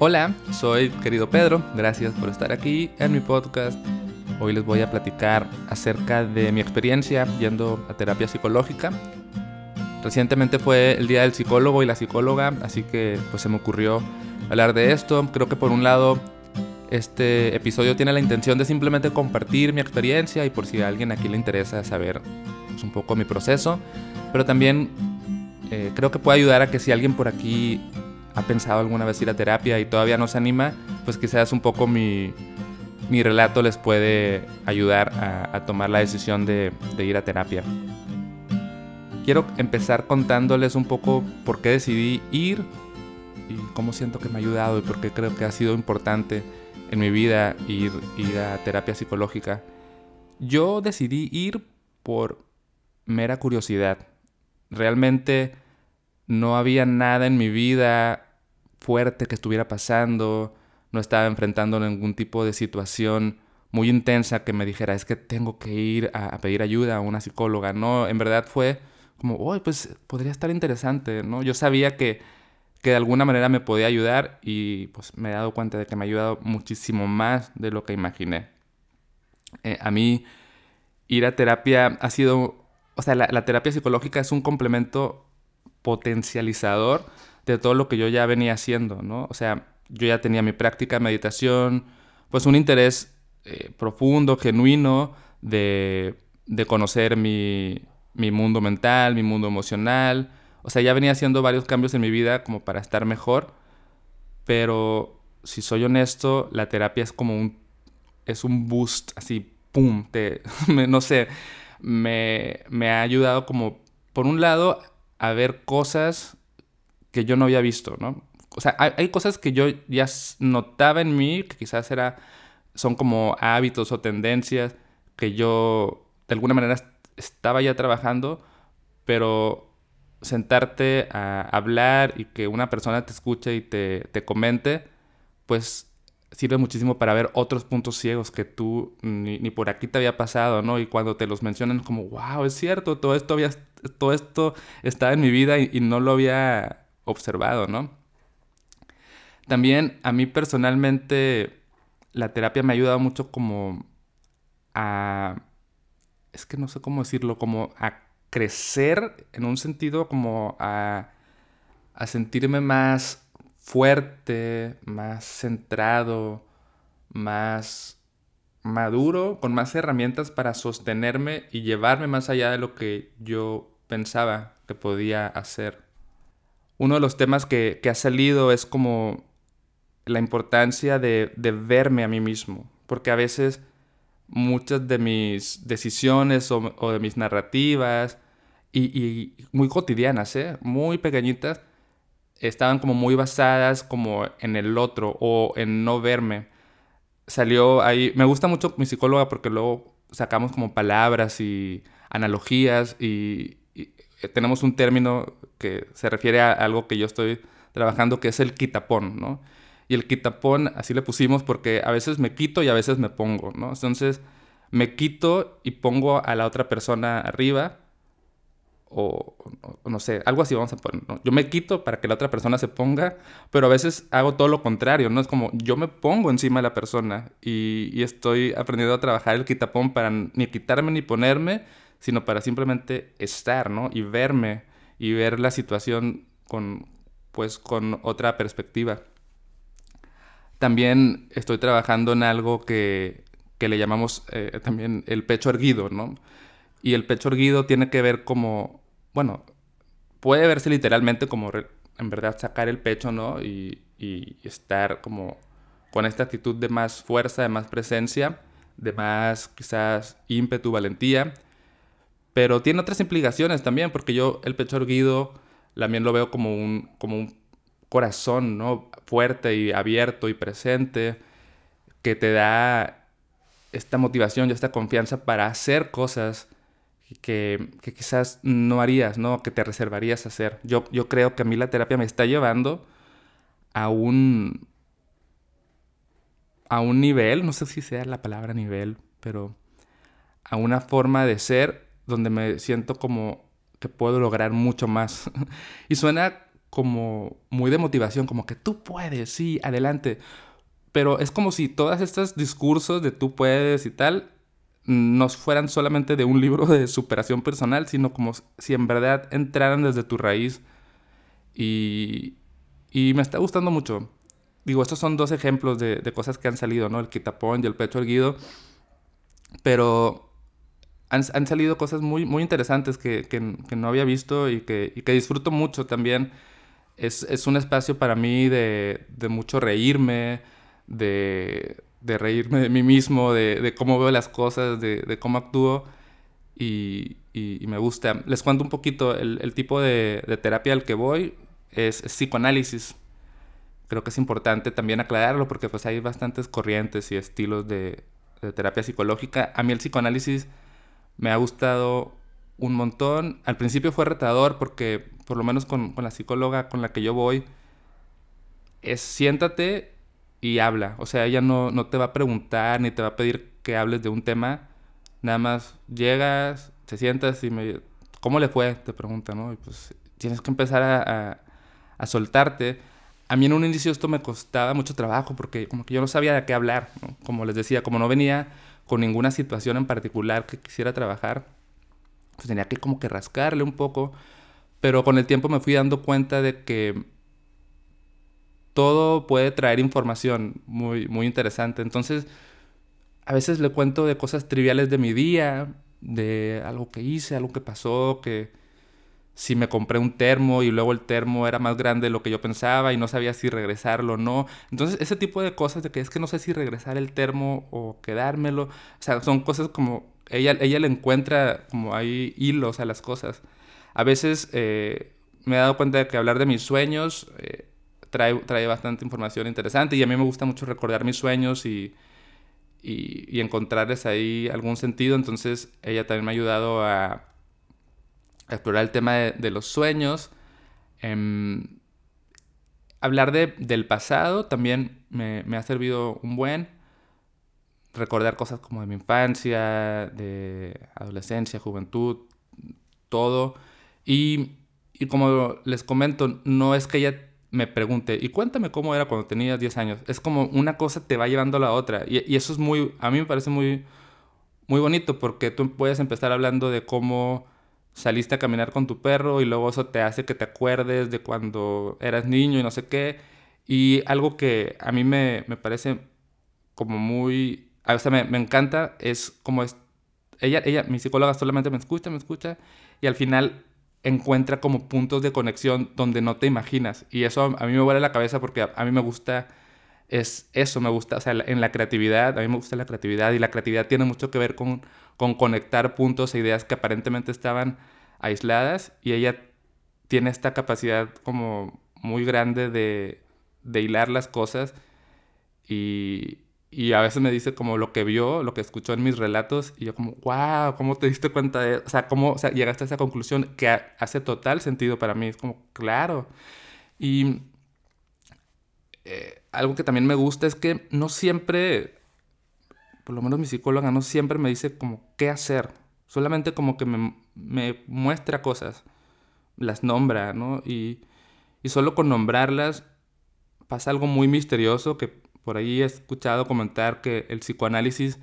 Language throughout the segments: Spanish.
Hola, soy querido Pedro, gracias por estar aquí en mi podcast. Hoy les voy a platicar acerca de mi experiencia yendo a terapia psicológica. Recientemente fue el día del psicólogo y la psicóloga, así que pues se me ocurrió hablar de esto. Creo que por un lado este episodio tiene la intención de simplemente compartir mi experiencia y por si a alguien aquí le interesa saber pues, un poco mi proceso, pero también eh, creo que puede ayudar a que si alguien por aquí ha pensado alguna vez ir a terapia y todavía no se anima, pues quizás un poco mi, mi relato les puede ayudar a, tomar la decisión de, de, ir a terapia. Quiero empezar contándoles un poco por qué decidí ir y cómo siento que me ha ayudado y por qué creo que ha sido importante en mi vida ir, ir a terapia psicológica. Yo decidí ir por mera curiosidad. Realmente no había nada en mi vida fuerte que estuviera pasando, no estaba enfrentando ningún tipo de situación muy intensa que me dijera, es que tengo que ir a, pedir ayuda a una psicóloga. No, en verdad fue como, oh, pues podría estar interesante, ¿no? Yo sabía que, que de alguna manera me podía ayudar y pues me he dado cuenta de que me ha ayudado muchísimo más de lo que imaginé. Eh, a mí ir a terapia ha sido, o sea, la terapia psicológica es un complemento potencializador de todo lo que yo ya venía haciendo, ¿no? O sea, yo ya tenía mi práctica de meditación, pues un interés eh, profundo, genuino de, conocer mi, mundo mental, mi mundo emocional. O sea, ya venía haciendo varios cambios en mi vida como para estar mejor, pero si soy honesto, la terapia es como un, es un boost, así, ¡pum! No sé, me, me ha ayudado como, por un lado, a ver cosas que yo no había visto, ¿no? O sea, hay, cosas que yo ya notaba en mí, que quizás era, son como hábitos o tendencias que yo de alguna manera estaba ya trabajando, pero sentarte a hablar y que una persona te escuche y te, te comente, pues sirve muchísimo para ver otros puntos ciegos que tú ni, ni, por aquí te había pasado, ¿no? Y cuando te los mencionan como, wow, es cierto, todo esto, había, todo esto estaba en mi vida y no lo había observado, ¿no? También a mí personalmente la terapia me ha ayudado mucho como a... Es que no sé cómo decirlo, como a crecer en un sentido como a, a sentirme más fuerte, más centrado, más maduro, con más herramientas para sostenerme y llevarme más allá de lo que yo pensaba que podía hacer uno de los temas que, ha salido es como la importancia de, verme a mí mismo, porque a veces muchas de mis decisiones o, de mis narrativas, y, muy cotidianas, ¿eh? muy pequeñitas, estaban como muy basadas como en el otro o en no verme. Salió ahí, me gusta mucho mi psicóloga porque luego sacamos como palabras y analogías y, eh, tenemos un término que se refiere a algo que yo estoy trabajando, que es el quitapón, ¿no? Y el quitapón así le pusimos porque a veces me quito y a veces me pongo, ¿no? Entonces me quito y pongo a la otra persona arriba o, no sé, algo así vamos a poner. Yo me quito para que la otra persona se ponga, pero a veces hago todo lo contrario, ¿no? Es como yo me pongo encima de la persona y, y estoy aprendiendo a trabajar el quitapón para ni quitarme ni ponerme, sino para simplemente estar, ¿no? Y verme y ver la situación con, pues, con otra perspectiva. También estoy trabajando en algo que, que le llamamos eh, también el pecho erguido, ¿no? Y el pecho erguido tiene que ver como, bueno, puede verse literalmente como en verdad sacar el pecho, ¿no? Y, estar como con esta actitud de más fuerza, de más presencia, de más quizás ímpetu, valentía pero tiene otras implicaciones también, porque yo el pecho erguido también lo veo como un, como un corazón, ¿no? Fuerte y abierto y presente, que te da esta motivación y esta confianza para hacer cosas que, quizás no harías, ¿no? Que te reservarías a hacer. Yo, yo creo que a mí la terapia me está llevando a un, a un nivel, no sé si sea la palabra nivel, pero a una forma de ser donde me siento como que puedo lograr mucho más. y suena como muy de motivación, como que tú puedes, sí, adelante. Pero es como si todos estos discursos de tú puedes y tal no fueran solamente de un libro de superación personal, sino como si en verdad entraran desde tu raíz. Y, y me está gustando mucho. Digo, estos son dos ejemplos de, de cosas que han salido, ¿no? El quitapón y el pecho erguido. Pero han, han, salido cosas muy, muy interesantes que, que, que no había visto y que, y que, disfruto mucho también. Es, es un espacio para mí de, de mucho reírme, de, de reírme de mí mismo, de, de cómo veo las cosas, de, de cómo actúo y, y, me gusta. Les cuento un poquito, el, el tipo de, de, terapia al que voy es, es, psicoanálisis. Creo que es importante también aclararlo porque pues hay bastantes corrientes y estilos de, de terapia psicológica. A mí el psicoanálisis me ha gustado un montón. Al principio fue retador porque por lo menos con, con la psicóloga con la que yo voy es siéntate y habla. O sea, ella no, no, te va a preguntar ni te va a pedir que hables de un tema. Nada más llegas, te sientas y me... ¿Cómo le fue? Te pregunta, ¿no? Y pues tienes que empezar a, a, a, soltarte. A mí en un inicio esto me costaba mucho trabajo porque como que yo no sabía de qué hablar. ¿no? Como les decía, como no venía con ninguna situación en particular que quisiera trabajar, pues tenía que como que rascarle un poco. Pero con el tiempo me fui dando cuenta de que todo puede traer información muy, muy interesante. Entonces, a veces le cuento de cosas triviales de mi día, de algo que hice, algo que pasó, que si me compré un termo y luego el termo era más grande de lo que yo pensaba y no sabía si regresarlo o no. Entonces, ese tipo de cosas de que es que no sé si regresar el termo o quedármelo. O sea, son cosas como ella, ella le encuentra como hay hilos a las cosas. A veces eh, me he dado cuenta de que hablar de mis sueños... Eh, trae, trae bastante información interesante y a mí me gusta mucho recordar mis sueños y, y, encontrarles ahí algún sentido. Entonces ella también me ha ayudado a, explorar el tema de, los sueños. Eh, hablar de, del pasado también me, me, ha servido un buen. Recordar cosas como de mi infancia, de adolescencia, juventud, todo. Y, y como les comento, no es que ella me pregunte, y cuéntame cómo era cuando tenías 10 años. Es como una cosa te va llevando a la otra. Y, y, eso es muy, a mí me parece muy, muy bonito porque tú puedes empezar hablando de cómo saliste a caminar con tu perro y luego eso te hace que te acuerdes de cuando eras niño y no sé qué. Y algo que a mí me, me parece como muy, o sea, me, me encanta es como es, ella, ella, mi psicóloga solamente me escucha, me escucha y al final encuentra como puntos de conexión donde no te imaginas. Y eso a mí me vuela la cabeza porque a, mí me gusta, es eso, me gusta, o sea, en la creatividad, a mí me gusta la creatividad y la creatividad tiene mucho que ver con, con conectar puntos e ideas que aparentemente estaban aisladas y ella tiene esta capacidad como muy grande de, de hilar las cosas y, y a veces me dice como lo que vio, lo que escuchó en mis relatos, y yo como, wow, ¿cómo te diste cuenta de O sea, ¿cómo llegaste a esa conclusión que hace total sentido para mí? Es como, claro. Y eh, algo que también me gusta es que no siempre, por lo menos mi psicóloga no siempre me dice como qué hacer. Solamente como que me, me muestra cosas, las nombra, ¿no? Y, y solo con nombrarlas pasa algo muy misterioso que por ahí he escuchado comentar que el psicoanálisis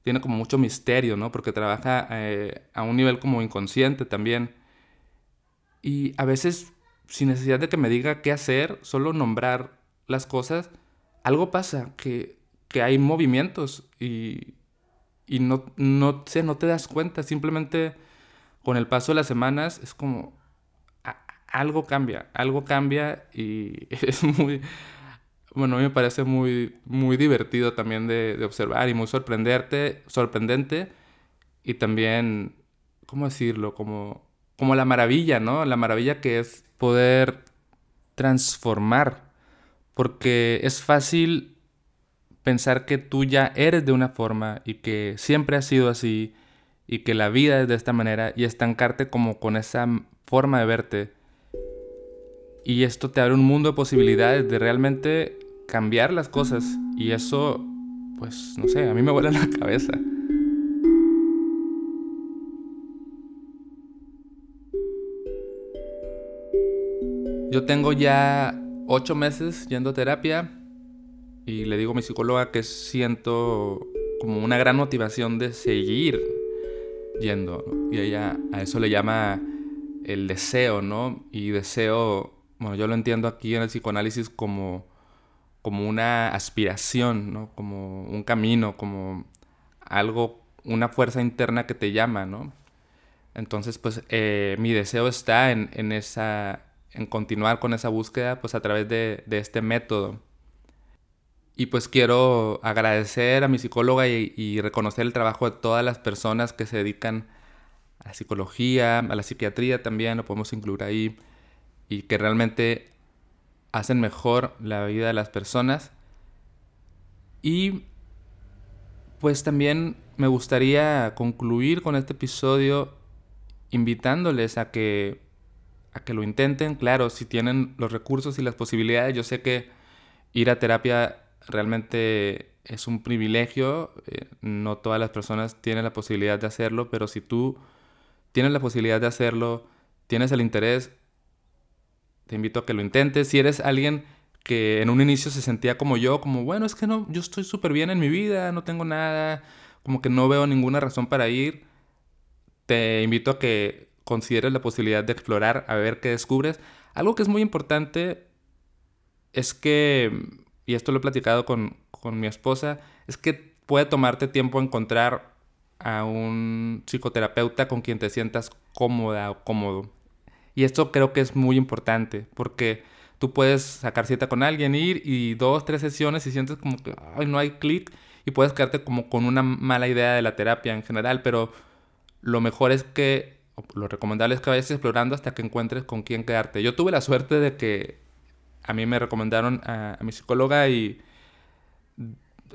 tiene como mucho misterio, ¿no? Porque trabaja eh, a un nivel como inconsciente también. Y a veces, sin necesidad de que me diga qué hacer, solo nombrar las cosas, algo pasa, que, que hay movimientos y, y no, no, sé, no te das cuenta, simplemente con el paso de las semanas es como algo cambia, algo cambia y es muy, bueno, a mí me parece muy, muy divertido también de, observar y muy sorprenderte, sorprendente y también, ¿cómo decirlo? Como, como la maravilla, ¿no? La maravilla que es poder transformar, porque es fácil pensar que tú ya eres de una forma y que siempre has sido así y que la vida es de esta manera y estancarte como con esa forma de verte. Y esto te abre un mundo de posibilidades de realmente cambiar las cosas. Y eso, pues, no sé, a mí me vuela la cabeza. Yo tengo ya ocho meses yendo a terapia y le digo a mi psicóloga que siento como una gran motivación de seguir yendo. Y ella a eso le llama el deseo, ¿no? Y deseo, bueno, yo lo entiendo aquí en el psicoanálisis como, como una aspiración, ¿no? Como un camino, como algo, una fuerza interna que te llama, ¿no? Entonces, pues eh, mi deseo está en, en, esa, en continuar con esa búsqueda, pues a través de, de este método. Y pues quiero agradecer a mi psicóloga y, reconocer el trabajo de todas las personas que se dedican a la psicología, a la psiquiatría también, lo podemos incluir ahí, y que realmente hacen mejor la vida de las personas. Y pues también me gustaría concluir con este episodio invitándoles a que a que lo intenten, claro, si tienen los recursos y las posibilidades, yo sé que ir a terapia realmente es un privilegio, eh, no todas las personas tienen la posibilidad de hacerlo, pero si tú tienes la posibilidad de hacerlo, tienes el interés, te invito a que lo intentes. Si eres alguien que en un inicio se sentía como yo, como, bueno, es que no, yo estoy súper bien en mi vida, no tengo nada, como que no veo ninguna razón para ir, te invito a que consideres la posibilidad de explorar, a ver qué descubres. Algo que es muy importante es que y esto lo he platicado con, mi esposa, es que puede tomarte tiempo encontrar a un psicoterapeuta con quien te sientas cómoda o cómodo. Y esto creo que es muy importante porque tú puedes sacar cita con alguien, ir y dos, tres sesiones y sientes como que no hay clic y puedes quedarte como con una mala idea de la terapia en general, pero lo mejor es que, lo recomendable es que vayas explorando hasta que encuentres con quién quedarte. Yo tuve la suerte de que a mí me recomendaron a, mi psicóloga y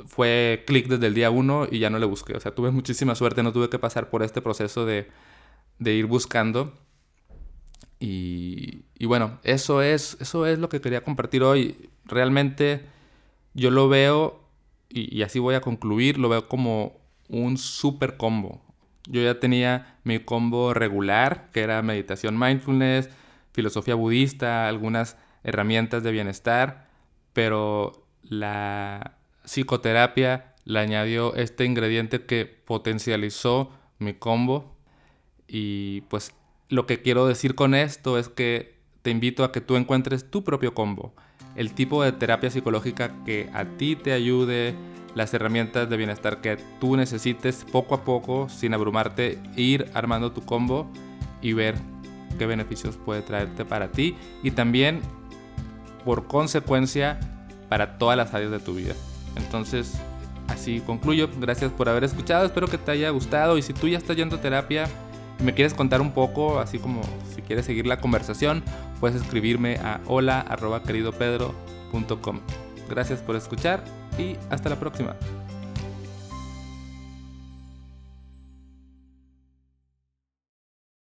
fue clic desde el día uno y ya no le busqué. O sea, tuve muchísima suerte, no tuve que pasar por este proceso de, ir buscando. Y, bueno, eso es, eso es lo que quería compartir hoy. Realmente yo lo veo, y, y así voy a concluir, lo veo como un super combo. Yo ya tenía mi combo regular, que era meditación mindfulness, filosofía budista, algunas herramientas de bienestar, pero la psicoterapia le añadió este ingrediente que potencializó mi combo y pues lo que quiero decir con esto es que te invito a que tú encuentres tu propio combo, el tipo de terapia psicológica que a ti te ayude, las herramientas de bienestar que tú necesites poco a poco, sin abrumarte, ir armando tu combo y ver qué beneficios puede traerte para ti y también por consecuencia para todas las áreas de tu vida. Entonces, así concluyo. Gracias por haber escuchado. Espero que te haya gustado. Y si tú ya estás yendo a terapia me quieres contar un poco, así como si quieres seguir la conversación, puedes escribirme a hola queridopedro.com. Gracias por escuchar y hasta la próxima.